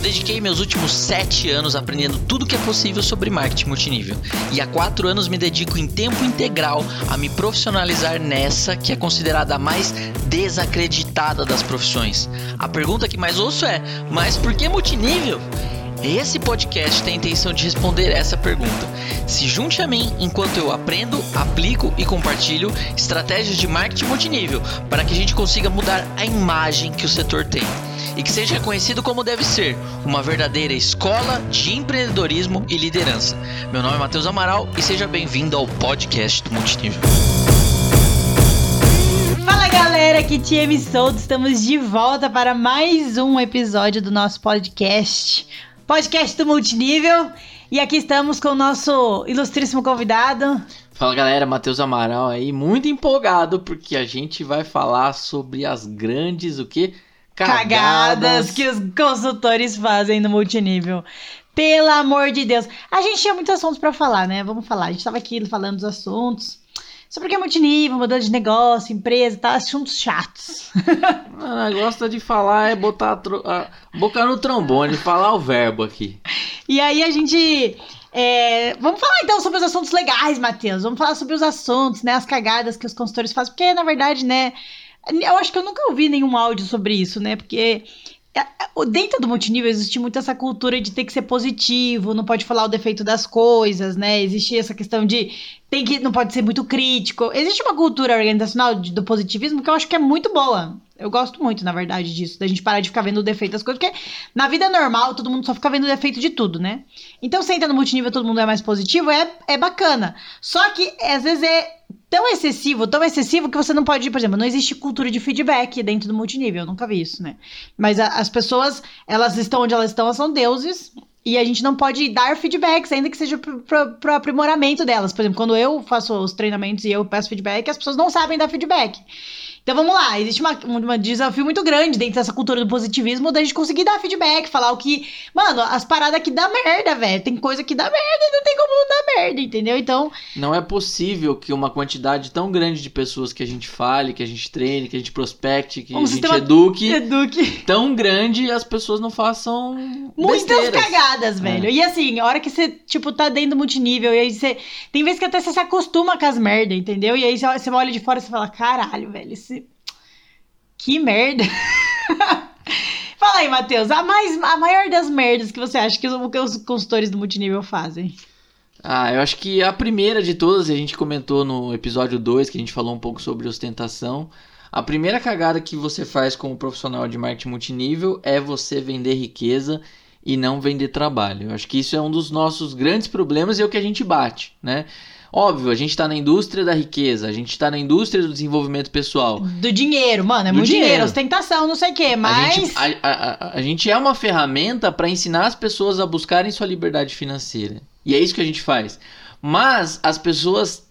Eu dediquei meus últimos sete anos aprendendo tudo que é possível sobre marketing multinível. E há quatro anos me dedico em tempo integral a me profissionalizar nessa que é considerada a mais desacreditada das profissões. A pergunta que mais ouço é: mas por que multinível? Esse podcast tem a intenção de responder essa pergunta. Se junte a mim enquanto eu aprendo, aplico e compartilho estratégias de marketing multinível para que a gente consiga mudar a imagem que o setor tem e que seja reconhecido como deve ser, uma verdadeira escola de empreendedorismo e liderança. Meu nome é Matheus Amaral e seja bem-vindo ao podcast do Multinível. Fala galera, aqui Tiemi Souto, estamos de volta para mais um episódio do nosso podcast, podcast do Multinível. E aqui estamos com o nosso ilustríssimo convidado. Fala galera, Matheus Amaral aí, muito empolgado porque a gente vai falar sobre as grandes, o que? cagadas que os consultores fazem no multinível. Pelo amor de Deus. A gente tinha muitos assuntos para falar, né? Vamos falar. A gente tava aqui falando dos assuntos. Sobre o que é multinível, modelo de negócio, empresa, tá? Assuntos chatos. Ah, gosta de falar é botar a, a boca no trombone, falar o verbo aqui. E aí a gente é, vamos falar então sobre os assuntos legais, Matheus. Vamos falar sobre os assuntos, né? As cagadas que os consultores fazem, porque na verdade, né? Eu acho que eu nunca ouvi nenhum áudio sobre isso, né? Porque é, é, dentro do multinível existe muito essa cultura de ter que ser positivo, não pode falar o defeito das coisas, né? Existe essa questão de tem que não pode ser muito crítico. Existe uma cultura organizacional de, do positivismo que eu acho que é muito boa. Eu gosto muito, na verdade, disso, da gente parar de ficar vendo o defeito das coisas, porque na vida normal todo mundo só fica vendo o defeito de tudo, né? Então, você entra no multinível todo mundo é mais positivo, é, é bacana. Só que às vezes é tão excessivo, tão excessivo que você não pode, por exemplo, não existe cultura de feedback dentro do multinível, eu nunca vi isso, né? Mas a, as pessoas, elas estão onde elas estão, elas são deuses, e a gente não pode dar feedbacks, ainda que seja para aprimoramento delas. Por exemplo, quando eu faço os treinamentos e eu peço feedback, as pessoas não sabem dar feedback. Então vamos lá, existe uma, um desafio muito grande dentro dessa cultura do positivismo da gente conseguir dar feedback, falar o que. Mano, as paradas que dá merda, velho. Tem coisa que dá merda e não tem como não dar merda, entendeu? Então. Não é possível que uma quantidade tão grande de pessoas que a gente fale, que a gente treine, que a gente prospecte, que a gente eduque, eduque. Tão grande as pessoas não façam. Muitas besteiras. cagadas, é. velho. É. E assim, a hora que você, tipo, tá dentro do multinível, e aí você. Tem vezes que até você se acostuma com as merdas, entendeu? E aí você olha de fora e você fala, caralho, velho, esse que merda. Fala aí, Matheus, a, mais, a maior das merdas que você acha que os, que os consultores do multinível fazem? Ah, eu acho que a primeira de todas, a gente comentou no episódio 2, que a gente falou um pouco sobre ostentação. A primeira cagada que você faz como profissional de marketing multinível é você vender riqueza e não vender trabalho. Eu acho que isso é um dos nossos grandes problemas e é o que a gente bate, né? Óbvio, a gente tá na indústria da riqueza, a gente tá na indústria do desenvolvimento pessoal. Do dinheiro, mano, é do muito dinheiro. dinheiro, ostentação, não sei o quê, mas. A gente, a, a, a gente é uma ferramenta para ensinar as pessoas a buscarem sua liberdade financeira. E é isso que a gente faz. Mas as pessoas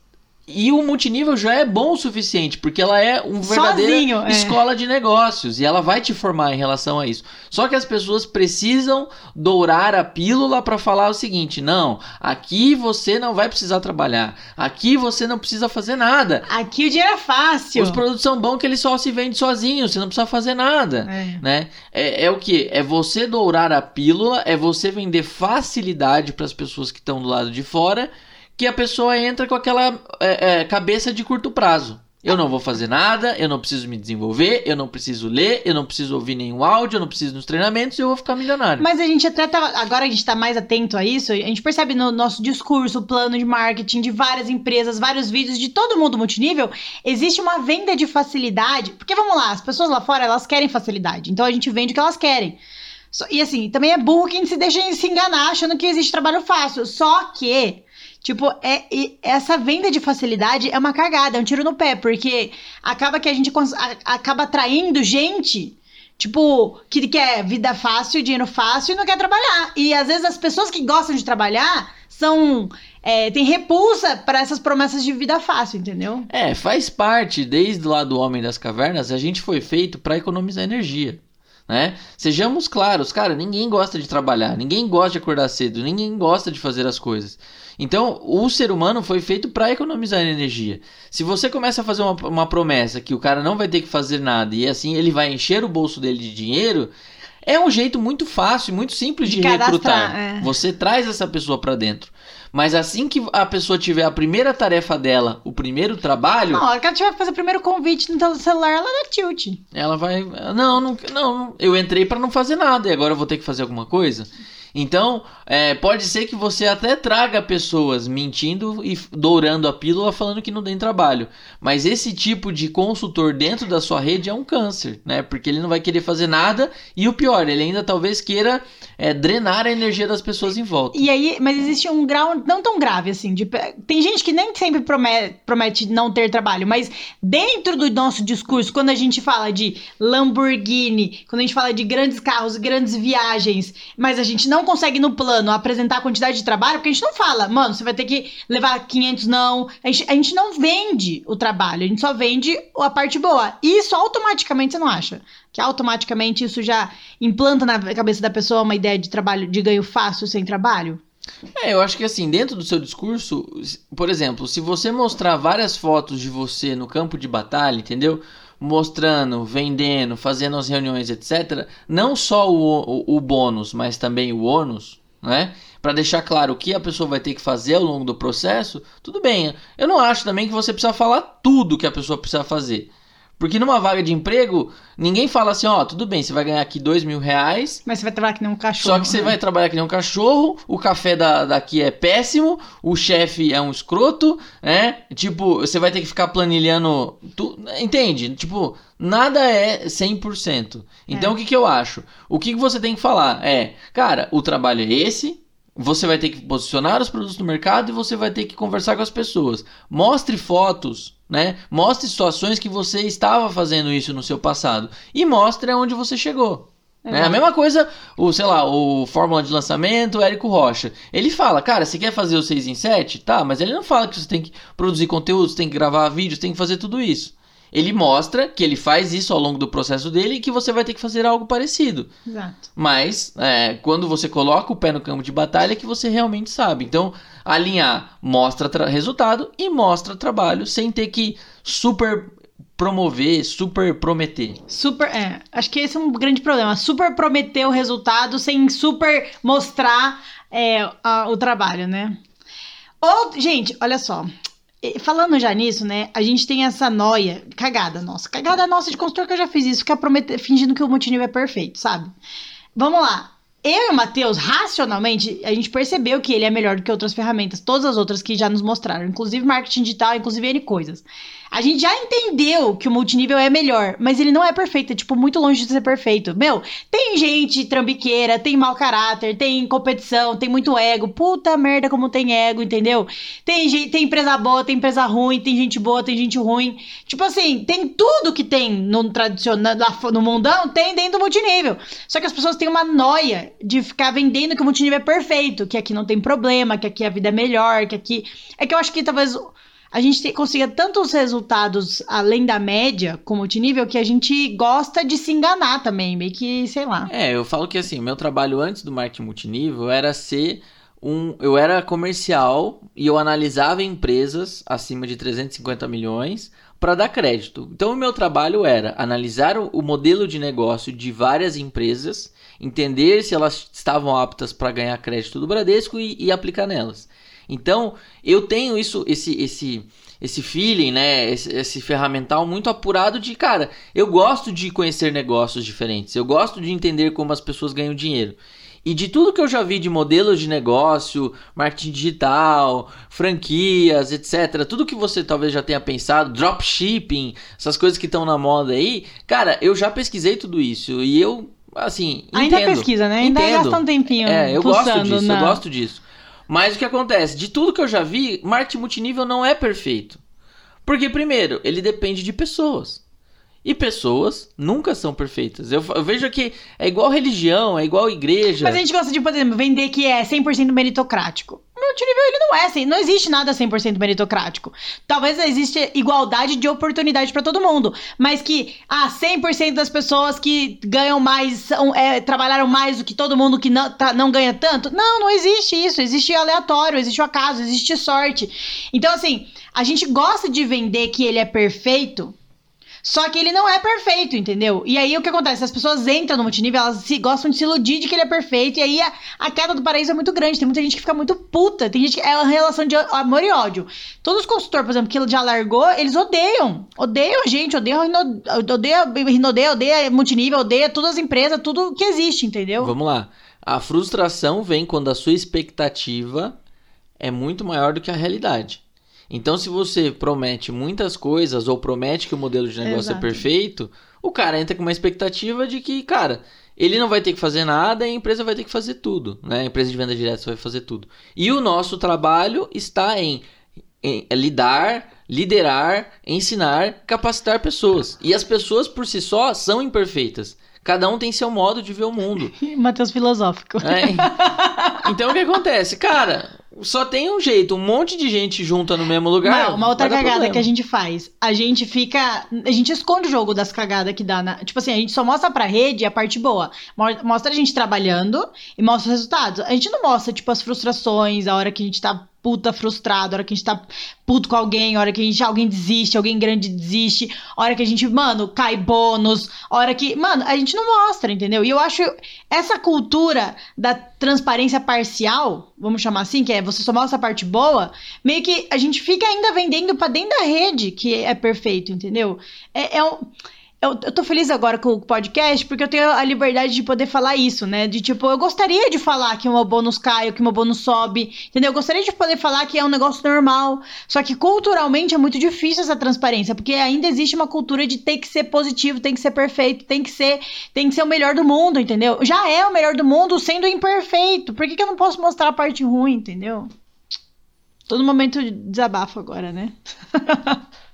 e o multinível já é bom o suficiente, porque ela é uma verdadeira Sozinho, é. escola de negócios e ela vai te formar em relação a isso. Só que as pessoas precisam dourar a pílula para falar o seguinte: não, aqui você não vai precisar trabalhar, aqui você não precisa fazer nada. Aqui o dinheiro é fácil. Os produtos são bons que eles só se vendem sozinhos, você não precisa fazer nada. É. Né? É, é o que? É você dourar a pílula, é você vender facilidade para as pessoas que estão do lado de fora que a pessoa entra com aquela é, é, cabeça de curto prazo. Eu não vou fazer nada, eu não preciso me desenvolver, eu não preciso ler, eu não preciso ouvir nenhum áudio, eu não preciso nos treinamentos e eu vou ficar milionário. Mas a gente até tá, agora a gente tá mais atento a isso, a gente percebe no nosso discurso, plano de marketing de várias empresas, vários vídeos de todo mundo multinível, existe uma venda de facilidade, porque vamos lá, as pessoas lá fora, elas querem facilidade, então a gente vende o que elas querem. E assim, também é burro quem se deixa se enganar achando que existe trabalho fácil, só que Tipo, é, essa venda de facilidade é uma cagada, é um tiro no pé, porque acaba que a gente a, acaba atraindo gente, tipo, que quer vida fácil, dinheiro fácil e não quer trabalhar. E às vezes as pessoas que gostam de trabalhar são. É, tem repulsa para essas promessas de vida fácil, entendeu? É, faz parte, desde lá do Homem das Cavernas, a gente foi feito para economizar energia. Né? Sejamos claros, cara, ninguém gosta de trabalhar, ninguém gosta de acordar cedo, ninguém gosta de fazer as coisas. Então, o ser humano foi feito para economizar energia. Se você começa a fazer uma, uma promessa que o cara não vai ter que fazer nada e assim ele vai encher o bolso dele de dinheiro, É um jeito muito fácil, muito simples de, De recrutar. é. Você traz essa pessoa pra dentro. Mas assim que a pessoa tiver a primeira tarefa dela, o primeiro trabalho, Na hora que ela tiver que fazer o primeiro convite no celular, ela dá tilt. ela vai. Não, não, não. Eu entrei pra não fazer nada e agora eu vou ter que fazer alguma coisa. Então, é, pode ser que você até traga pessoas mentindo e dourando a pílula falando que não tem trabalho. Mas esse tipo de consultor dentro da sua rede é um câncer, né? Porque ele não vai querer fazer nada e o pior, ele ainda talvez queira é, drenar a energia das pessoas em volta. E aí, mas existe um grau não tão grave assim. De, tem gente que nem sempre promete, promete não ter trabalho, mas dentro do nosso discurso, quando a gente fala de Lamborghini, quando a gente fala de grandes carros, grandes viagens, mas a gente não consegue no plano apresentar a quantidade de trabalho, porque a gente não fala, mano, você vai ter que levar 500 não. A gente, a gente não vende o trabalho, a gente só vende a parte boa. E isso automaticamente você não acha? Que automaticamente isso já implanta na cabeça da pessoa uma ideia de trabalho, de ganho fácil sem trabalho? É, eu acho que assim, dentro do seu discurso, por exemplo, se você mostrar várias fotos de você no campo de batalha, entendeu? Mostrando, vendendo, fazendo as reuniões, etc. Não só o, o, o bônus, mas também o ônus, né? Pra deixar claro o que a pessoa vai ter que fazer ao longo do processo, tudo bem. Eu não acho também que você precisa falar tudo que a pessoa precisa fazer. Porque numa vaga de emprego, ninguém fala assim, ó, tudo bem, você vai ganhar aqui dois mil reais, Mas você vai trabalhar que nem um cachorro. só que você né? vai trabalhar que nem um cachorro, o café da, daqui é péssimo, o chefe é um escroto, né? Tipo, você vai ter que ficar planilhando. Tu, entende? Tipo, nada é 100%. Então É. o que, que eu acho? O que, que você tem que falar é, cara, o trabalho é esse. Você vai ter que posicionar os produtos no mercado e você vai ter que conversar com as pessoas. Mostre fotos, né? Mostre situações que você estava fazendo isso no seu passado e mostre aonde você chegou. É a mesma coisa, o, sei lá, o Fórmula de Lançamento, o Érico Rocha. Ele fala, cara, você quer fazer o 6 em 7? Tá, mas ele não fala que você tem que produzir conteúdo, você tem que gravar vídeos, tem que fazer tudo isso. Ele mostra que ele faz isso ao longo do processo dele e que você vai ter que fazer algo parecido. Exato. Mas, é, quando você coloca o pé no campo de batalha, é que você realmente sabe. Então, alinhar mostra tra- resultado e mostra trabalho, sem ter que super promover, super prometer. Super. É, acho que esse é um grande problema. Super prometer o resultado sem super mostrar é, a- o trabalho, né? Ou, gente, olha só. Falando já nisso, né? A gente tem essa noia, cagada nossa, cagada nossa de consultor que eu já fiz isso, ficar promet... fingindo que o multinível é perfeito, sabe? Vamos lá. Eu e o Matheus, racionalmente, a gente percebeu que ele é melhor do que outras ferramentas, todas as outras que já nos mostraram, inclusive marketing digital, inclusive N coisas. A gente já entendeu que o multinível é melhor, mas ele não é perfeito, é tipo muito longe de ser perfeito. Meu, tem gente trambiqueira, tem mau caráter, tem competição, tem muito ego. Puta merda como tem ego, entendeu? Tem, gente, tem empresa boa, tem empresa ruim, tem gente boa, tem gente ruim. Tipo assim, tem tudo que tem no tradicional, no mundão, tem dentro do multinível. Só que as pessoas têm uma noia de ficar vendendo que o multinível é perfeito, que aqui não tem problema, que aqui a vida é melhor, que aqui. É que eu acho que talvez a gente te- consiga tantos resultados além da média com multinível que a gente gosta de se enganar também, meio que, sei lá. É, eu falo que assim, meu trabalho antes do marketing multinível era ser um. Eu era comercial e eu analisava empresas acima de 350 milhões para dar crédito. Então, o meu trabalho era analisar o, o modelo de negócio de várias empresas, entender se elas estavam aptas para ganhar crédito do Bradesco e, e aplicar nelas. Então, eu tenho isso, esse, esse, esse feeling, né? Esse, esse ferramental muito apurado de, cara, eu gosto de conhecer negócios diferentes, eu gosto de entender como as pessoas ganham dinheiro. E de tudo que eu já vi de modelos de negócio, marketing digital, franquias, etc., tudo que você talvez já tenha pensado, dropshipping, essas coisas que estão na moda aí, cara, eu já pesquisei tudo isso e eu, assim, Ainda entendo. pesquisa, né? Ainda Entendo. gasta um tempinho. É, eu gosto disso, na- eu gosto disso. Mas o que acontece? De tudo que eu já vi, marketing multinível não é perfeito. Porque, primeiro, ele depende de pessoas. E pessoas nunca são perfeitas. Eu, eu vejo que é igual religião, é igual igreja. Mas a gente gosta de, por exemplo, vender que é 100% meritocrático. Multinível, ele não é assim. Não existe nada 100% meritocrático. Talvez exista igualdade de oportunidade pra todo mundo. Mas que, ah, 100% das pessoas que ganham mais, são, é, trabalharam mais do que todo mundo que não, tá- não ganha tanto. Não, não existe isso. Existe aleatório, existe o acaso, existe sorte. Então, assim, a gente gosta de vender que ele é perfeito. Só que ele não é perfeito, entendeu? E aí o que acontece? As pessoas entram no multinível, elas se, gostam de se iludir de que ele é perfeito, e aí a, a, queda do paraíso é muito grande. Tem muita gente que fica muito puta. Tem gente que é uma relação de amor e ódio. Todos os consultores, por exemplo, que já largou, eles odeiam. Odeiam a gente, odeiam odeia Rinode, odeia multinível, odeia todas as empresas, tudo que existe, entendeu? Vamos lá. A frustração vem quando a sua expectativa é muito maior do que a realidade. Então, se você promete muitas coisas ou promete que o modelo de negócio é Exato. é perfeito, o cara entra com uma expectativa de que, cara, ele não vai ter que fazer nada e a empresa vai ter que fazer tudo, né? A empresa de venda direta vai fazer tudo. E o nosso trabalho está em, em lidar, liderar, ensinar, capacitar pessoas. E as pessoas por si só são imperfeitas. Cada um tem seu modo de ver o mundo. Matheus filosófico. É. Então o que acontece? Cara, só tem um jeito, um monte de gente junta no mesmo lugar. Não, uma outra cagada problema. que a gente faz. A gente fica. A gente esconde o jogo das cagadas que dá na. Tipo assim, a gente só mostra pra rede a parte boa. Mostra a gente trabalhando e mostra os resultados. A gente não mostra, tipo, as frustrações, a hora que a gente tá puta frustrado, hora que a gente tá puto com alguém, hora que a gente, alguém desiste, alguém grande desiste, hora que a gente, mano, cai bônus, hora que. Mano, a gente não mostra, entendeu? E eu acho essa cultura da transparência parcial, vamos chamar assim, que é você só mostra a parte boa, meio que a gente fica ainda vendendo pra dentro da rede que é perfeito, entendeu? É, é um eu, eu tô feliz agora com o podcast porque eu tenho a liberdade de poder falar isso, né? De tipo, eu gostaria de falar que o meu bônus cai, que o meu bônus sobe, entendeu? Eu gostaria de poder falar que é um negócio normal. Só que culturalmente é muito difícil essa transparência, porque ainda existe uma cultura de ter que ser positivo, tem que ser perfeito, tem que ser, tem que ser o melhor do mundo, entendeu? Já é o melhor do mundo sendo imperfeito. Por que, que eu não posso mostrar a parte ruim, entendeu? Todo momento de desabafo agora, né?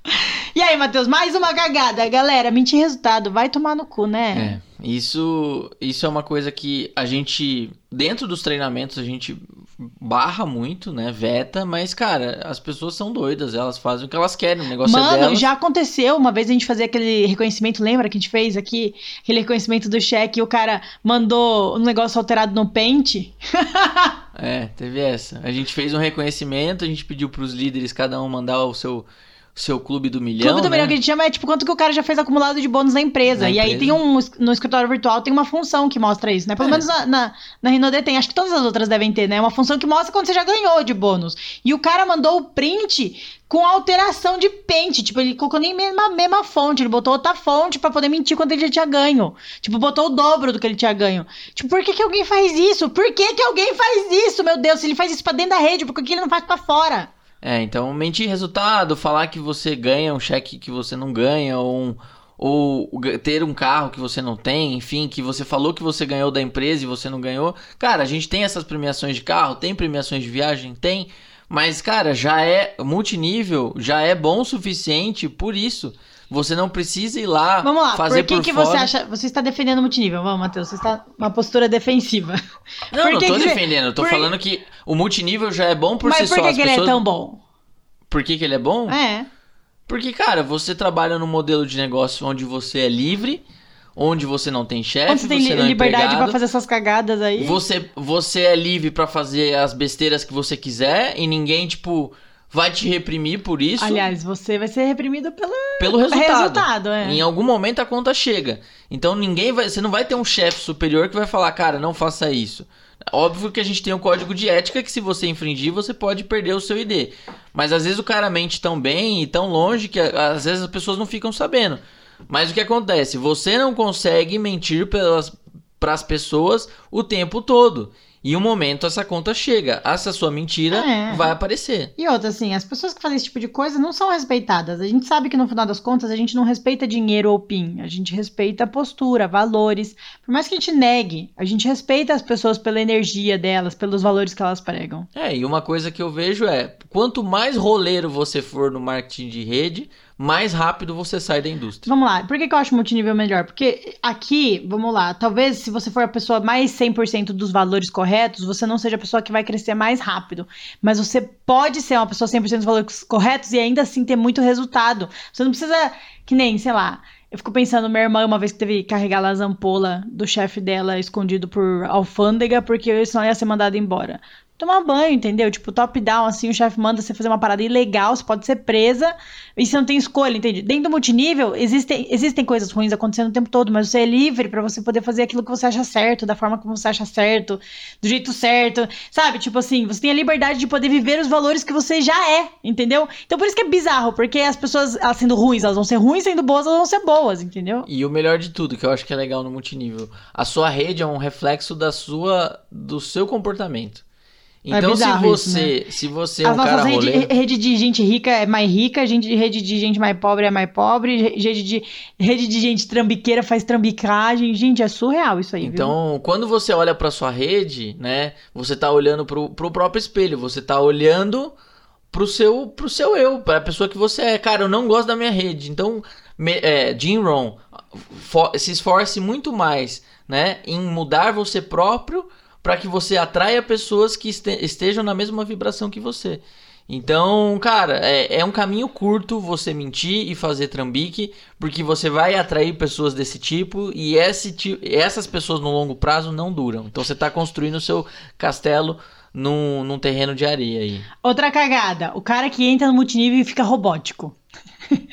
E aí, Matheus, mais uma cagada. Galera, mentir resultado, vai tomar no cu, né? É, isso, isso é uma coisa que a gente, dentro dos treinamentos, a gente barra muito, né? Veta, mas, cara, as pessoas são doidas, elas fazem o que elas querem, o negócio é Mano, é delas. já aconteceu, uma vez a gente fazia aquele reconhecimento, lembra que a gente fez aqui? Aquele reconhecimento do cheque e o cara mandou um negócio alterado no pente. é, teve essa. A gente fez um reconhecimento, a gente pediu pros líderes cada um mandar o seu seu clube do milhão. Clube do né? milhão que a gente chama é tipo quanto que o cara já fez acumulado de bônus na empresa. Na e empresa. aí tem um. No escritório virtual tem uma função que mostra isso, né? Pelo é. menos na, na, na Rinode tem. Acho que todas as outras devem ter, né? Uma função que mostra quando você já ganhou de bônus. E o cara mandou o print com alteração de pente. Tipo, ele colocou nem mesma, mesma fonte. Ele botou outra fonte para poder mentir quanto ele já tinha ganho. Tipo, botou o dobro do que ele tinha ganho. Tipo, por que, que alguém faz isso? Por que, que alguém faz isso? Meu Deus, se ele faz isso pra dentro da rede, por que ele não faz pra fora? É, então mentir resultado, falar que você ganha um cheque que você não ganha, ou, um, ou ter um carro que você não tem, enfim, que você falou que você ganhou da empresa e você não ganhou. Cara, a gente tem essas premiações de carro, tem premiações de viagem, tem. Mas, cara, já é multinível, já é bom o suficiente por isso. Você não precisa ir lá Vamos lá, fazer por que, por que fora. você acha. Você está defendendo o multinível? Vamos, Matheus, você está uma postura defensiva. Não, por não tô defendendo, eu tô por... falando que o multinível já é bom por Mas si por só. Mas por que, ele é tão bom? Por que, que ele é bom? É. Porque, cara, você trabalha num modelo de negócio onde você é livre, onde você não tem chefe, onde você tem você não é liberdade para fazer essas cagadas aí. Você, você é livre para fazer as besteiras que você quiser e ninguém, tipo, vai te reprimir por isso. Aliás, você vai ser reprimido pelo, pelo resultado. resultado é. Em algum momento a conta chega. Então ninguém vai, você não vai ter um chefe superior que vai falar, cara, não faça isso. Óbvio que a gente tem um código de ética que se você infringir, você pode perder o seu ID. Mas às vezes o cara mente tão bem e tão longe que às vezes as pessoas não ficam sabendo. Mas o que acontece? Você não consegue mentir para as pessoas o tempo todo. E um momento essa conta chega. Essa sua mentira é. vai aparecer. E outra, assim, as pessoas que fazem esse tipo de coisa não são respeitadas. A gente sabe que no final das contas a gente não respeita dinheiro ou PIN. A gente respeita postura, valores. Por mais que a gente negue, a gente respeita as pessoas pela energia delas, pelos valores que elas pregam. É, e uma coisa que eu vejo é: quanto mais roleiro você for no marketing de rede, mais rápido você sai da indústria. Vamos lá, por que, que eu acho multinível melhor? Porque aqui, vamos lá, talvez se você for a pessoa mais 100% dos valores corretos, você não seja a pessoa que vai crescer mais rápido. Mas você pode ser uma pessoa 100% dos valores corretos e ainda assim ter muito resultado. Você não precisa, que nem, sei lá, eu fico pensando, minha irmã, uma vez que teve que carregar as ampolas do chefe dela escondido por alfândega, porque senão ia ser mandado embora. Tomar banho, entendeu? Tipo, top-down, assim, o chefe manda você fazer uma parada ilegal, você pode ser presa e você não tem escolha, entende? Dentro do multinível, existem, existem coisas ruins acontecendo o tempo todo, mas você é livre para você poder fazer aquilo que você acha certo, da forma como você acha certo, do jeito certo, sabe? Tipo assim, você tem a liberdade de poder viver os valores que você já é, entendeu? Então por isso que é bizarro, porque as pessoas, elas sendo ruins, elas vão ser ruins, sendo boas, elas vão ser boas, entendeu? E o melhor de tudo, que eu acho que é legal no multinível, a sua rede é um reflexo da sua, do seu comportamento. É então, é se você, isso, né? se você é um cara rede, rede de gente rica é mais rica, gente, rede de gente mais pobre é mais pobre, rede de, rede de gente trambiqueira faz trambicagem. Gente, é surreal isso aí. Então, viu? quando você olha para sua rede, né, você tá olhando pro, pro próprio espelho, você tá olhando pro seu, pro seu eu, pra pessoa que você é. Cara, eu não gosto da minha rede. Então, me, é, Jim Rohn, se esforce muito mais, né, em mudar você próprio para que você atraia pessoas que estejam na mesma vibração que você. Então, cara, é, é, um caminho curto você mentir e fazer trambique, porque você vai atrair pessoas desse tipo e esse, essas pessoas no longo prazo não duram. Então você está construindo o seu castelo num, num terreno de areia aí. Outra cagada, o cara que entra no multinível e fica robótico.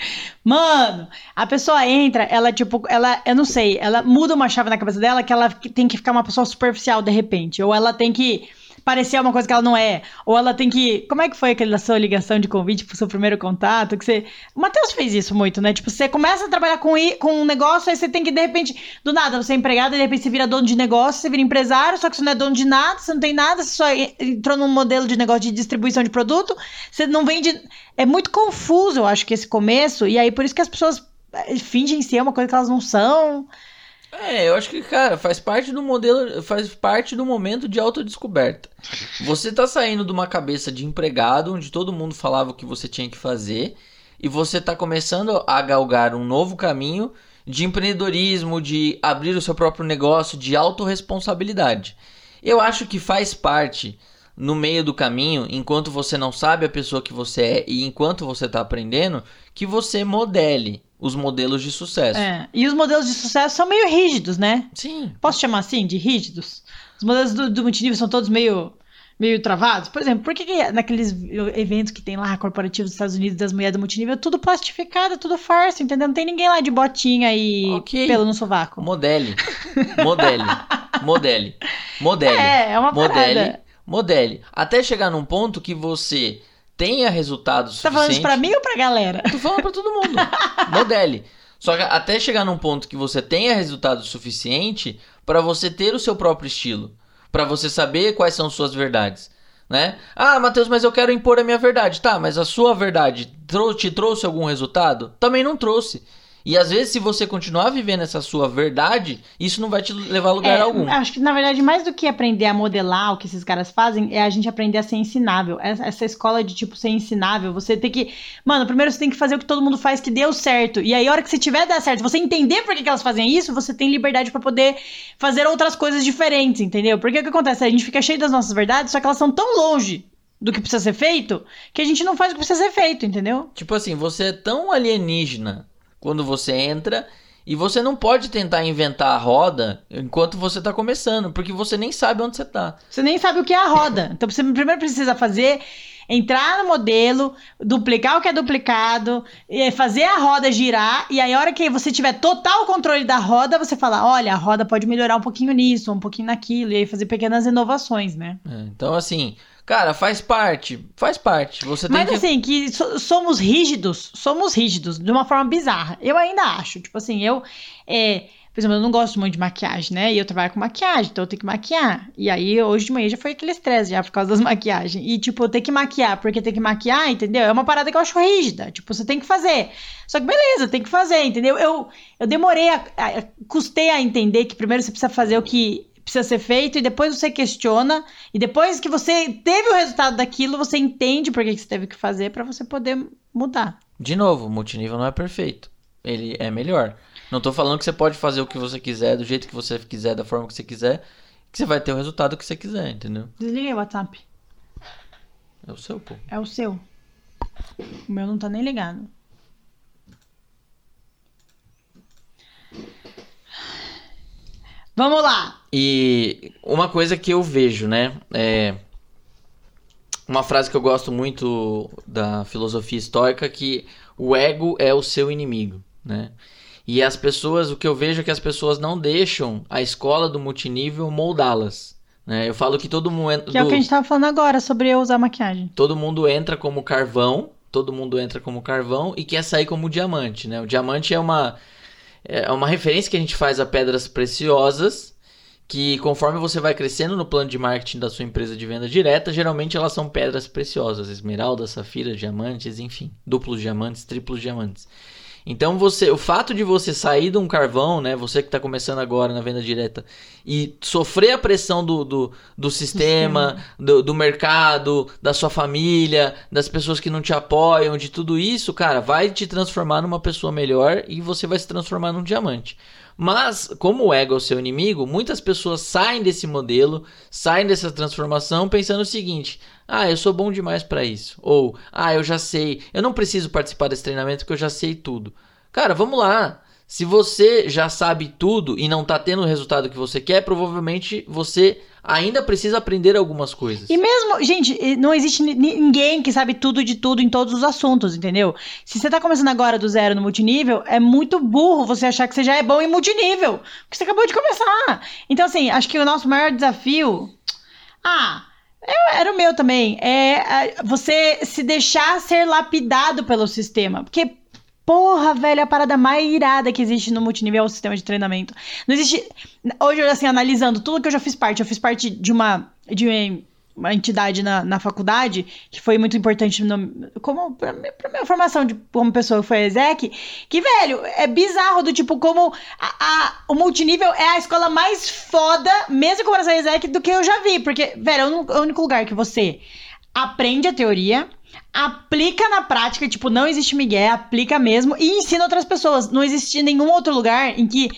Mano, a pessoa entra, ela, tipo, ela, eu não sei, ela muda uma chave na cabeça dela que ela tem que ficar uma pessoa superficial de repente. Ou ela tem que parecer uma coisa que ela não é. Ou ela tem que. Como é que foi aquela sua ligação de convite pro seu primeiro contato? Que você. O Matheus fez isso muito, né? Tipo, você começa a trabalhar com, com um negócio, aí você tem que, de repente, do nada, você é empregado, de repente você vira dono de negócio, você vira empresário, só que você não é dono de nada, você não tem nada, você só entrou num modelo de negócio de distribuição de produto, você não vende. É muito confuso, eu acho, que esse começo, e aí por isso que as pessoas eh, fingem ser uma coisa que elas não são. É, eu acho que, cara, faz parte do modelo, faz parte do momento de autodescoberta. Você tá saindo de uma cabeça de empregado, onde todo mundo falava o que você tinha que fazer, e você tá começando a galgar um novo caminho de empreendedorismo, de abrir o seu próprio negócio, de autorresponsabilidade. Eu acho que faz parte no meio do caminho, enquanto você não sabe a pessoa que você é e enquanto você está aprendendo, que você modele os modelos de sucesso. É, e os modelos de sucesso são meio rígidos, né? Sim. Posso chamar assim, de rígidos? Os modelos do, do multinível são todos meio, meio travados. Por exemplo, por que, que naqueles eventos que tem lá, corporativos dos Estados Unidos, das mulheres do multinível, é tudo plastificado, tudo farsa, entendeu? Não tem ninguém lá de botinha e okay. pelo no sovaco. Modele. Modele. modele. Modele. É, é uma modele. Parada. Modele. Até chegar num ponto que você tenha resultados Tá falando isso pra mim ou pra galera? Tô falando pra todo mundo. Modele. Só que até chegar num ponto que você tenha resultado suficiente para você ter o seu próprio estilo, para você saber quais são suas verdades, né? Ah, Matheus, mas eu quero impor a minha verdade. Tá, mas a sua verdade te trouxe algum resultado? Também não trouxe. E às vezes, se você continuar vivendo essa sua verdade, isso não vai te levar a lugar é, algum. Acho que, na verdade, mais do que aprender a modelar o que esses caras fazem, é a gente aprender a ser ensinável. Essa escola de, tipo, ser ensinável, você tem que. Mano, primeiro você tem que fazer o que todo mundo faz que deu certo. E aí, a hora que você tiver dar certo, você entender por que, que elas fazem isso, você tem liberdade para poder fazer outras coisas diferentes, entendeu? Porque o que acontece? A gente fica cheio das nossas verdades, só que elas são tão longe do que precisa ser feito que a gente não faz o que precisa ser feito, entendeu? Tipo assim, você é tão alienígena quando você entra. E você não pode tentar inventar a roda enquanto você está começando, porque você nem sabe onde você está. Você nem sabe o que é a roda. Então você primeiro precisa fazer entrar no modelo, duplicar o que é duplicado, fazer a roda girar, e aí a hora que você tiver total controle da roda, você fala, olha, a roda pode melhorar um pouquinho nisso, um pouquinho naquilo, e aí fazer pequenas inovações, né? É, então, assim, Cara, faz parte, faz parte. Você Mas que... assim, que so somos rígidos, somos rígidos de uma forma bizarra. Eu ainda acho, tipo assim, eu, é, por exemplo, eu não gosto muito de maquiagem, né? E eu trabalho com maquiagem, então eu tenho que maquiar. E aí, hoje de manhã já foi aquele estresse já por causa das maquiagens. E, tipo, eu tenho que maquiar, porque tem que maquiar, entendeu? É uma parada que eu acho rígida. Tipo, você tem que fazer. Só que beleza, tem que fazer, entendeu? Eu, eu demorei a, a, custei a entender que primeiro você precisa fazer o que precisa ser feito e depois você questiona e depois que você teve o resultado daquilo, você entende por que você teve que fazer para você poder mudar. De novo, o multinível não é perfeito. Ele é melhor. Não tô falando que você pode fazer o que você quiser, do jeito que você quiser, da forma que você quiser, que você vai ter o resultado que você quiser, entendeu? Desliguei o WhatsApp. É o seu, pô. É o seu. O meu não tá nem ligado. Vamos lá. E uma coisa que eu vejo, né? É, uma frase que eu gosto muito da filosofia estoica que o ego é o seu inimigo, né? E as pessoas, o que eu vejo é que as pessoas não deixam a escola do multinível moldá-las. Né? Eu falo que todo mundo. Que é o que a gente tava falando agora sobre eu usar maquiagem. Todo mundo entra como carvão, todo mundo entra como carvão e quer sair como diamante, né? O diamante é uma é uma referência que a gente faz a pedras preciosas que conforme você vai crescendo no plano de marketing da sua empresa de venda direta, geralmente elas são pedras preciosas, esmeralda, safira, diamantes, enfim, duplos diamantes, triplos diamantes. Então você, o fato de você sair de um carvão, né, você que está começando agora na venda direta e sofrer a pressão do, do, do sistema, do, do, mercado, da sua família, das pessoas que não te apoiam, de tudo isso, cara, vai te transformar numa pessoa melhor e você vai se transformar num diamante. Mas, como o ego é o seu inimigo, muitas pessoas saem desse modelo, saem dessa transformação pensando o seguinte: ah, eu sou bom demais para isso. Ou, ah, eu já sei, eu não preciso participar desse treinamento porque eu já sei tudo. Cara, vamos lá. Se você já sabe tudo e não tá tendo o resultado que você quer, provavelmente você ainda precisa aprender algumas coisas. E mesmo, gente, não existe ninguém que sabe tudo de tudo em todos os assuntos, entendeu? Se você tá começando agora do zero no multinível, é muito burro você achar que você já é bom em multinível, porque você acabou de começar. Então, assim, acho que o nosso maior desafio. Ah, eu, era o meu também. É você se deixar ser lapidado pelo sistema. Porque, porra, velho, a parada mais irada que existe no multinível é o sistema de treinamento. Não existe. Hoje, assim, analisando tudo que eu já fiz parte, eu fiz parte de uma. De uma entidade na, na faculdade, que foi muito importante no, como pra, pra minha formação de, como pessoa, foi a ESEC, que, velho, é bizarro do tipo como a, a, o multinível é a escola mais foda, mesmo com a ESEC, do que eu já vi, porque, velho, é o único lugar que você aprende a teoria, aplica na prática, tipo, não existe Miguel, aplica mesmo e ensina outras pessoas. Não existe nenhum outro lugar em que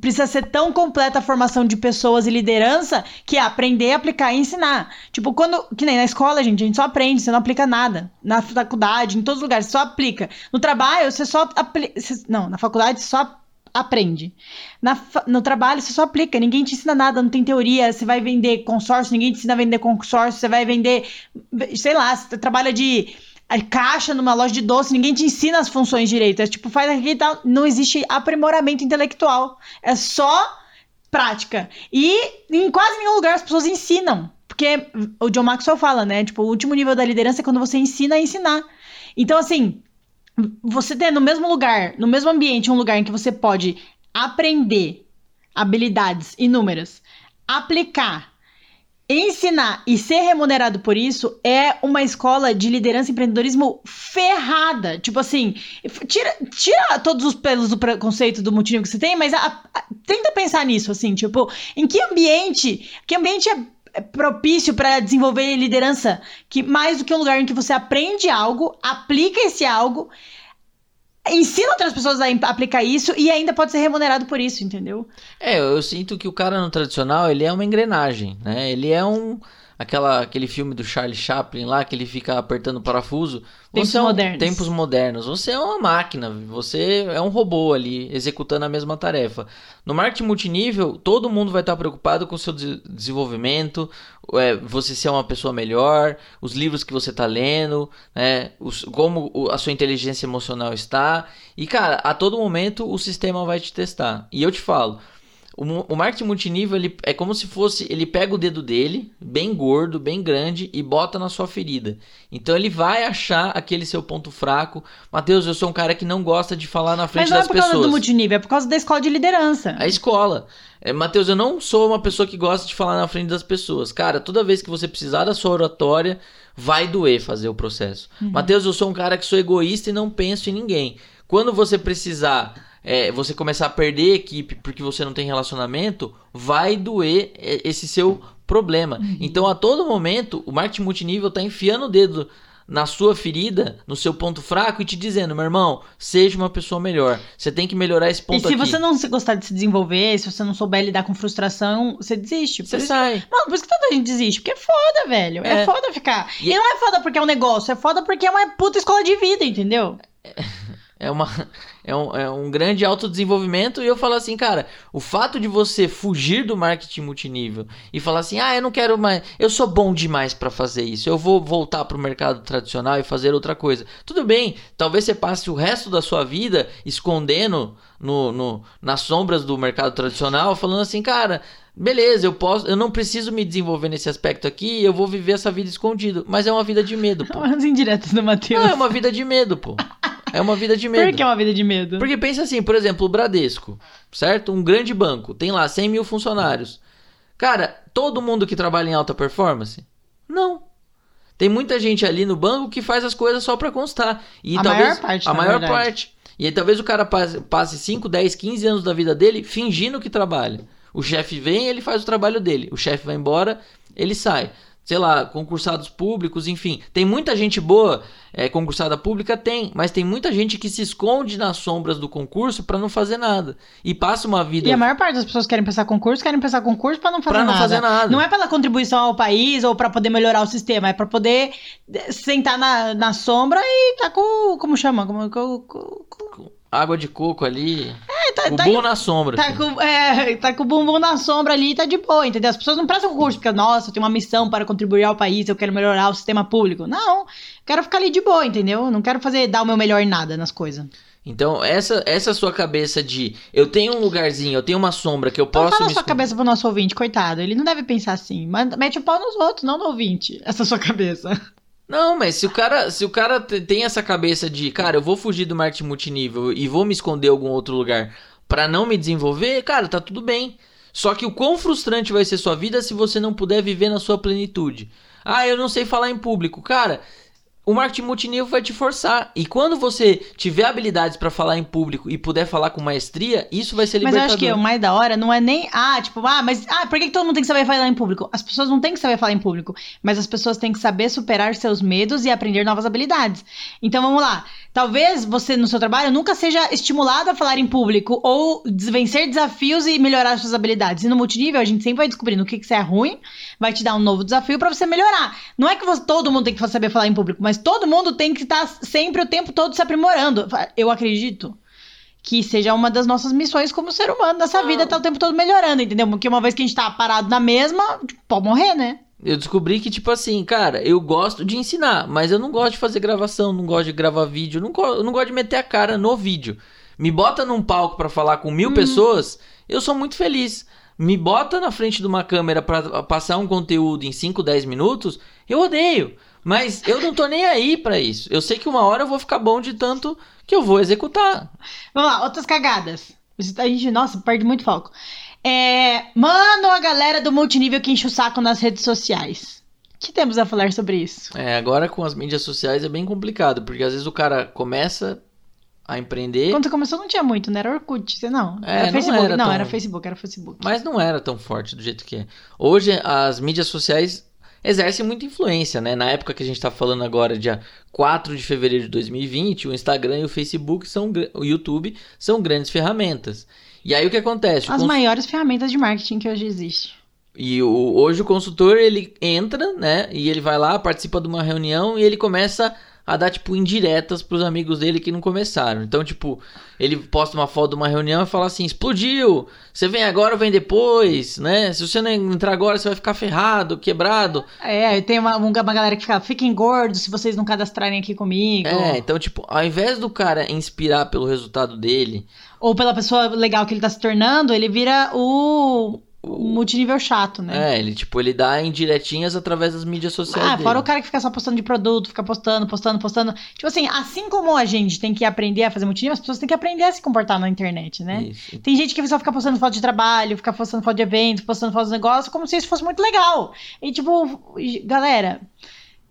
precisa ser tão completa a formação de pessoas e liderança que é aprender, aplicar e ensinar. Tipo, quando. Que nem na escola, gente, a gente só aprende, você não aplica nada. Na faculdade, em todos os lugares, só aplica. No trabalho, você só aplica. Não, na faculdade só aprende. Na, no trabalho, você só aplica, ninguém te ensina nada, não tem teoria. Você vai vender consórcio, ninguém te ensina a vender consórcio, você vai vender. Sei lá, você trabalha de a caixa numa loja de doce, ninguém te ensina as funções direito. É tipo, faz aqui e tal. Não existe aprimoramento intelectual. É só prática. E em quase nenhum lugar as pessoas ensinam. Porque o John Maxwell fala, né? Tipo, o último nível da liderança é quando você ensina a ensinar. Então, assim, você ter no mesmo lugar, no mesmo ambiente, um lugar em que você pode aprender habilidades inúmeras, aplicar Ensinar e ser remunerado por isso é uma escola de liderança e empreendedorismo ferrada. Tipo assim, tira, tira todos os pelos do preconceito do motivo que você tem, mas a, a, tenta pensar nisso, assim, tipo, em que ambiente, que ambiente é propício para desenvolver liderança, que mais do que um lugar em que você aprende algo, aplica esse algo ensina outras pessoas a aplicar isso e ainda pode ser remunerado por isso, entendeu? É, eu sinto que o cara no tradicional, ele é uma engrenagem, né? Ele é um aquela, aquele filme do Charlie Chaplin lá, que ele fica apertando parafuso. Tempos é um, modernos. Tempos modernos. Você é uma máquina, você é um robô ali, executando a mesma tarefa. No marketing multinível, todo mundo vai estar preocupado com o seu desenvolvimento, é, você ser uma pessoa melhor, os livros que você está lendo, né, os, como a sua inteligência emocional está. E, cara, a todo momento o sistema vai te testar. E eu te falo, o, o marketing multinível ele, é como se fosse. Ele pega o dedo dele, bem gordo, bem grande, e bota na sua ferida. Então ele vai achar aquele seu ponto fraco. Mateus, eu sou um cara que não gosta de falar na frente das pessoas. Mas não é por causa do multinível, é por causa da escola de liderança. A escola. É, Mateus, eu não sou uma pessoa que gosta de falar na frente das pessoas. Cara, toda vez que você precisar da sua oratória, vai doer fazer o processo. Uhum. Mateus, eu sou um cara que sou egoísta e não penso em ninguém. Quando você precisar é, você começar a perder equipe porque você não tem relacionamento, vai doer esse seu problema. Uhum. Então, a todo momento, o marketing multinível está enfiando o dedo na sua ferida, no seu ponto fraco e te dizendo, meu irmão, seja uma pessoa melhor. Você tem que melhorar esse ponto aqui. E se aqui. você não gostar de se desenvolver, se você não souber lidar com frustração, você desiste. Você sai. Mano, por isso que tanta gente desiste. Porque é foda, velho. É, é foda ficar. E... e não é foda porque é um negócio, é foda porque é uma puta escola de vida, entendeu? É... uma, é, um, é um grande autodesenvolvimento. E eu falo assim, cara, o fato de você fugir do marketing multinível e falar assim, ah, eu não quero mais, eu sou bom demais para fazer isso, eu vou voltar para o mercado tradicional e fazer outra coisa. Tudo bem, talvez você passe o resto da sua vida escondendo no, no, nas sombras do mercado tradicional, falando assim, cara, beleza, eu posso, eu não preciso me desenvolver nesse aspecto aqui, eu vou viver essa vida escondido, mas é uma vida de medo, pô. Umas indiretas do Matheus. Não, é uma vida de medo, pô. É uma vida de medo. Por que é uma vida de medo? Porque pensa assim, por exemplo, o Bradesco, certo? Um grande banco, tem lá 100 mil funcionários. Cara, todo mundo que trabalha em alta performance? Não. Tem muita gente ali no banco que faz as coisas só para constar. E a talvez, maior parte. A maior verdade. parte. E aí talvez o cara passe 5, 10, 15 anos da vida dele fingindo que trabalha. O chefe vem, ele faz o trabalho dele. O chefe vai embora, ele sai sei lá, concursados públicos, enfim. Tem muita gente boa, é, concursada pública tem, mas tem muita gente que se esconde nas sombras do concurso para não fazer nada. E passa uma vida. E a maior parte das pessoas que querem pensar concurso, querem pensar concurso para não fazer pra não nada. fazer nada. Não é pela contribuição ao país ou para poder melhorar o sistema, é para poder sentar na, na sombra e tá com. Como chama? Como, com, com, água de coco ali. É, tá, o tá, bumbum na sombra. Tá, assim. com, é, tá com o bumbum na sombra ali e tá de boa, entendeu? As pessoas não prestam concurso porque, nossa, eu tenho uma missão para contribuir ao país, eu quero melhorar o sistema público. Não, quero ficar ali de boa, entendeu? Não quero fazer, dar o meu melhor em nada nas coisas. Então, essa, essa sua cabeça de eu tenho um lugarzinho, eu tenho uma sombra que eu então, posso. Fala me sua cabeça pro nosso ouvinte, coitado. Ele não deve pensar assim. Mete o pau nos outros, não no ouvinte. Essa sua cabeça. Não, mas se o cara, se o cara tem essa cabeça de, cara, eu vou fugir do marketing multinível e vou me esconder em algum outro lugar para não me desenvolver, cara, tá tudo bem. Só que o quão frustrante vai ser sua vida se você não puder viver na sua plenitude. Ah, eu não sei falar em público. Cara, o marketing multinível vai te forçar. E quando você tiver habilidades para falar em público e puder falar com maestria, isso vai ser libertador. Mas eu acho que o mais da hora não é nem, ah, tipo, ah, mas ah, por que, que todo mundo tem que saber falar em público? As pessoas não têm que saber falar em público, mas as pessoas têm que saber superar seus medos e aprender novas habilidades. Então vamos lá. Talvez você no seu trabalho nunca seja estimulado a falar em público ou vencer desafios e melhorar suas habilidades. E no multinível a gente sempre vai descobrindo o que, que você é ruim, vai te dar um novo desafio para você melhorar. Não é que você, todo mundo tem que saber falar em público, mas todo mundo tem que estar sempre o tempo todo se aprimorando. Eu acredito que seja uma das nossas missões como ser humano nessa vida, tá o tempo todo melhorando, entendeu? Porque uma vez que a gente tá parado na mesma, pode morrer, né? Eu descobri que, tipo assim, cara, eu gosto de ensinar, mas eu não gosto de fazer gravação, não gosto de gravar vídeo, não, eu não gosto de meter a cara no vídeo. Me bota num palco para falar com mil hum. pessoas, eu sou muito feliz. Me bota na frente de uma câmera para passar um conteúdo em 5, 10 minutos, eu odeio. Mas eu não tô nem aí para isso. Eu sei que uma hora eu vou ficar bom de tanto que eu vou executar. Vamos lá, outras cagadas. A gente, nossa, perde muito foco. É, mano, a galera do multinível que enche o saco nas redes sociais. O que temos a falar sobre isso? É, agora com as mídias sociais é bem complicado, porque às vezes o cara começa a empreender. Quando você começou não tinha muito, não era Orkut, você não. É, era não Facebook. Era não, tão... era Facebook, era Facebook. Mas não era tão forte do jeito que é. Hoje as mídias sociais exercem muita influência, né? Na época que a gente está falando agora, dia 4 de fevereiro de 2020, o Instagram e o Facebook são o YouTube são grandes ferramentas. E aí o que acontece? As cons... maiores ferramentas de marketing que hoje existem. E o, hoje o consultor ele entra, né? E ele vai lá, participa de uma reunião e ele começa a dar, tipo, indiretas pros amigos dele que não começaram. Então, tipo, ele posta uma foto de uma reunião e fala assim: explodiu! Você vem agora ou vem depois, né? Se você não entrar agora, você vai ficar ferrado, quebrado. É, tem uma, uma galera que fica: fiquem gordos se vocês não cadastrarem aqui comigo. É, então, tipo, ao invés do cara inspirar pelo resultado dele. Ou pela pessoa legal que ele tá se tornando, ele vira o multinível chato, né? É, ele, tipo, ele dá indiretinhas através das mídias sociais. Ah, dele. fora o cara que fica só postando de produto, fica postando, postando, postando. Tipo assim, assim como a gente tem que aprender a fazer multinível, as pessoas têm que aprender a se comportar na internet, né? Isso. Tem gente que só fica postando foto de trabalho, fica postando foto de eventos, postando foto de negócio, como se isso fosse muito legal. E, tipo, galera.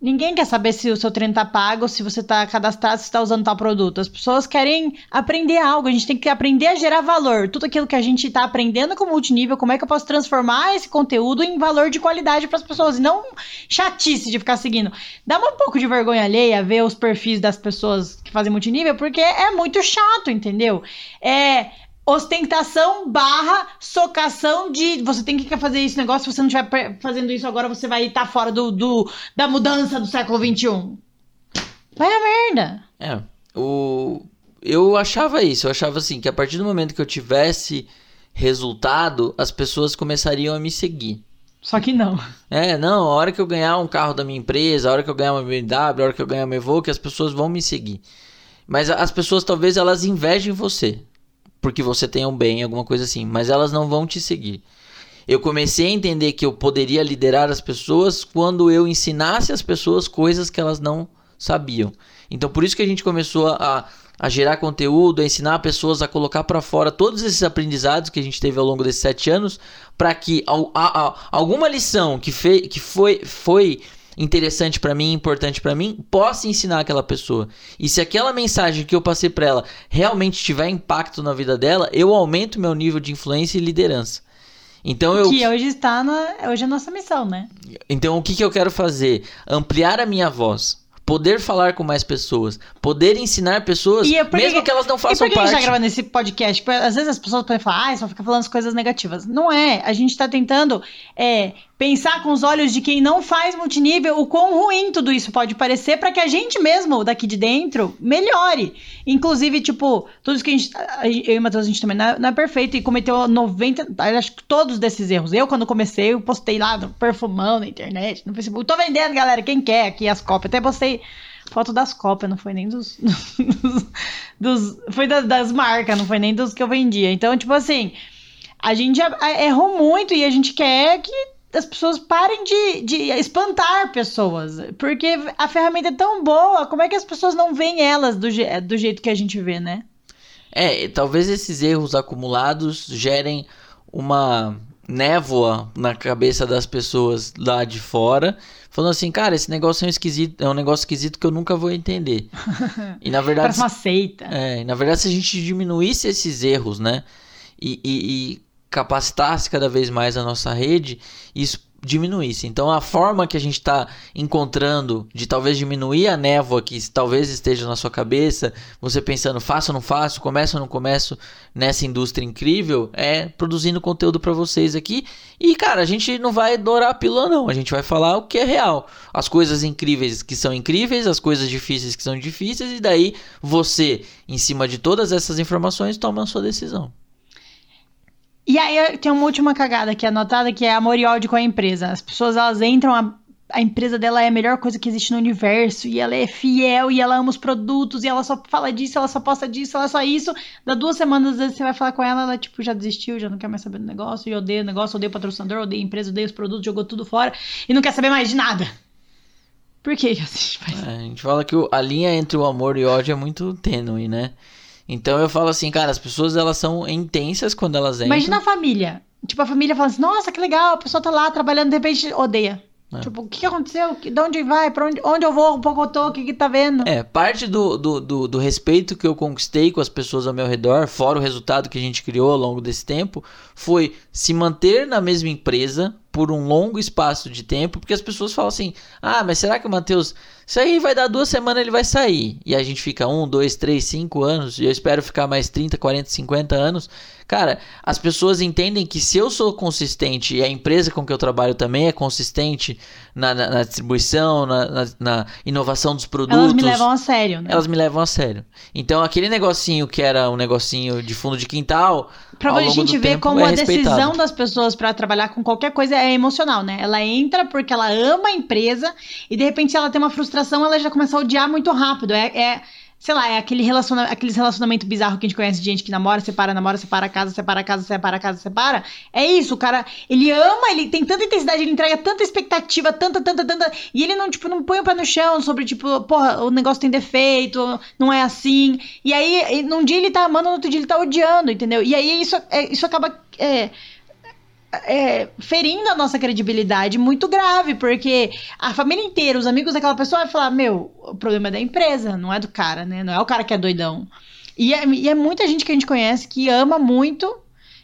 Ninguém quer saber se o seu treino tá pago, se você tá cadastrado, se está usando tal produto. As pessoas querem aprender algo, a gente tem que aprender a gerar valor. Tudo aquilo que a gente está aprendendo com multinível, como é que eu posso transformar esse conteúdo em valor de qualidade para as pessoas, e não chatice de ficar seguindo. Dá um pouco de vergonha alheia ver os perfis das pessoas que fazem multinível, porque é muito chato, entendeu? É, ostentação barra socação de você tem que fazer esse negócio, se você não estiver fazendo isso agora, você vai estar tá fora do, do, da mudança do século XXI. Vai a merda. É, o... eu achava isso, eu achava assim, que a partir do momento que eu tivesse resultado, as pessoas começariam a me seguir. Só que não. É, não, a hora que eu ganhar um carro da minha empresa, a hora que eu ganhar uma BMW, a hora que eu ganhar uma Evoque, as pessoas vão me seguir. Mas as pessoas talvez elas invejem você, porque você tem um bem, alguma coisa assim, mas elas não vão te seguir. Eu comecei a entender que eu poderia liderar as pessoas quando eu ensinasse as pessoas coisas que elas não sabiam. Então por isso que a gente começou a, a gerar conteúdo, a ensinar pessoas a colocar para fora todos esses aprendizados que a gente teve ao longo desses sete anos, para que a, a, alguma lição que, fe, que foi, foi interessante para mim, importante para mim, possa ensinar aquela pessoa. E se aquela mensagem que eu passei para ela realmente tiver impacto na vida dela, eu aumento meu nível de influência e liderança. Então eu que hoje está na hoje é a nossa missão, né? Então o que, que eu quero fazer? Ampliar a minha voz poder falar com mais pessoas, poder ensinar pessoas, é porque, mesmo que elas não façam e por que parte. a gente tá gravando esse podcast? Porque às vezes as pessoas podem falar, ah, só fica falando as coisas negativas. Não é. A gente tá tentando é, pensar com os olhos de quem não faz multinível o quão ruim tudo isso pode parecer para que a gente mesmo daqui de dentro melhore. Inclusive, tipo, tudo que a gente. Eu e o Matheus, a gente também não é, não é perfeito e cometeu 90. Acho que todos desses erros. Eu, quando comecei, eu postei lá no perfumão na internet, no Facebook. Tô vendendo, galera, quem quer aqui as cópias. Até postei foto das cópias, não foi nem dos. dos, dos foi das, das marcas, não foi nem dos que eu vendia. Então, tipo assim. A gente errou muito e a gente quer que as pessoas parem de, de espantar pessoas. Porque a ferramenta é tão boa, como é que as pessoas não veem elas do, je do jeito que a gente vê, né? É, talvez esses erros acumulados gerem uma névoa na cabeça das pessoas lá de fora, falando assim, cara, esse negócio é um esquisito, é um negócio esquisito que eu nunca vou entender. e na verdade, Parece uma seita. É, e na verdade se a gente diminuísse esses erros, né, e, e, e capacitasse cada vez mais a nossa rede, isso diminuísse. Então a forma que a gente está encontrando de talvez diminuir a névoa que talvez esteja na sua cabeça, você pensando faço ou não faço, começo ou não começo nessa indústria incrível, é produzindo conteúdo para vocês aqui. E cara, a gente não vai dourar a pílula não, a gente vai falar o que é real. As coisas incríveis que são incríveis, as coisas difíceis que são difíceis e daí você, em cima de todas essas informações, toma a sua decisão. E aí tem uma última cagada aqui anotada que é amor e ódio com a empresa. As pessoas elas entram, a, a empresa dela é a melhor coisa que existe no universo, e ela é fiel, e ela ama os produtos, e ela só fala disso, ela só posta disso, ela só isso. Da duas semanas, às vezes você vai falar com ela, ela tipo já desistiu, já não quer mais saber do negócio, e odeia o negócio, odeia o patrocinador, odeia a empresa, odeia os produtos, jogou tudo fora, e não quer saber mais de nada. Por que assim? É, a gente fala que a linha entre o amor e o ódio é muito tênue, né? Então eu falo assim, cara, as pessoas elas são intensas quando elas entram. Imagina a família. Tipo, a família fala assim, nossa, que legal, a pessoa tá lá trabalhando, de repente odeia. É. Tipo, o que, que aconteceu? De onde vai? Pra onde, onde eu vou? Um pouco eu tô? O que que tá vendo? É, parte do, do, do, do, respeito que eu conquistei com as pessoas ao meu redor, fora o resultado que a gente criou ao longo desse tempo, foi se manter na mesma empresa por um longo espaço de tempo, porque as pessoas falam assim, ah, mas será que o Matheus isso aí vai dar duas semanas ele vai sair. E a gente fica um, dois, três, cinco anos. E eu espero ficar mais 30, 40, 50 anos. Cara, as pessoas entendem que se eu sou consistente e a empresa com que eu trabalho também é consistente na, na, na distribuição, na, na, inovação dos produtos. Elas me levam a sério, né? Elas me levam a sério. Então aquele negocinho que era um negocinho de fundo de quintal. Pra a gente ver como é a decisão das pessoas para trabalhar com qualquer coisa é emocional, né? Ela entra porque ela ama a empresa e de repente ela tem uma frustração, ela já começa a odiar muito rápido. É, é sei lá, é aquele relaciona aqueles relacionamento bizarro que a gente conhece de gente que namora, separa, namora, separa, casa, separa, casa, separa, casa, separa. É isso, o cara, ele ama, ele tem tanta intensidade, ele entrega tanta expectativa, tanta, tanta, tanta, e ele não, tipo, não põe o pé no chão sobre, tipo, porra, o negócio tem defeito, não é assim. E aí, num dia ele tá amando, no outro dia ele tá odiando, entendeu? E aí isso, é, isso acaba é, é, ferindo a nossa credibilidade muito grave, porque a família inteira, os amigos daquela pessoa vai falar: meu, o problema é da empresa, não é do cara, né? Não é o cara que é doidão. E é, e é muita gente que a gente conhece que ama muito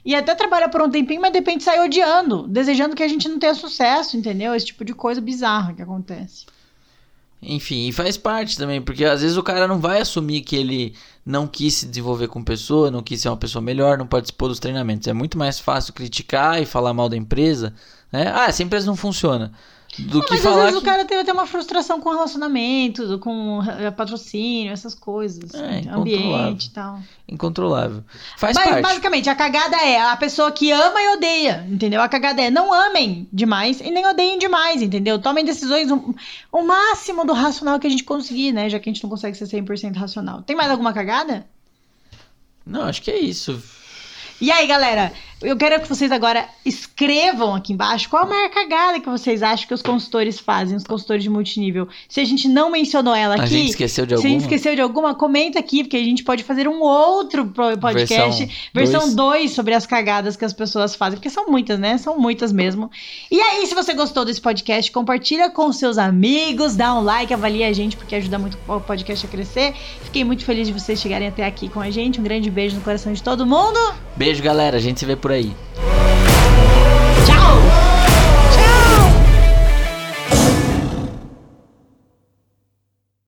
e até trabalha por um tempinho, mas de repente sai odiando, desejando que a gente não tenha sucesso, entendeu? Esse tipo de coisa bizarra que acontece. Enfim, e faz parte também, porque às vezes o cara não vai assumir que ele não quis se desenvolver com pessoa, não quis ser uma pessoa melhor, não participou dos treinamentos. É muito mais fácil criticar e falar mal da empresa, né? Ah, essa empresa não funciona. Do Não, que mas falar às vezes que... o cara teve até uma frustração com relacionamento, com eh, patrocínio, essas coisas. É, ambiente e tal. incontrolável. Faz Mas, parte. basicamente, a cagada é a pessoa que ama e odeia, entendeu? A cagada é não amem demais e nem odeiem demais, entendeu? Tomem decisões o, o máximo do racional que a gente conseguir, né? Já que a gente não consegue ser 100% racional. Tem mais alguma cagada? Não, acho que é isso. E aí, galera, eu quero que vocês agora escrevam aqui embaixo qual a maior cagada que vocês acham que os consultores fazem, os consultores de multinível. Se a gente não mencionou ela aqui, A gente esqueceu de se a alguma? gente esqueceu de alguma, comenta aqui, porque a gente pode fazer um outro podcast, Versão versão 2 sobre as cagadas que as pessoas fazem, porque são muitas, né? São muitas mesmo. E aí, se você gostou desse podcast, compartilha com seus amigos, dá um like, avalia a gente, porque ajuda muito o podcast a crescer. Fiquei muito feliz de vocês chegarem até aqui com a gente. Um grande beijo no coração de todo mundo. Beijo, galera. A gente se vê por aí. Tchau!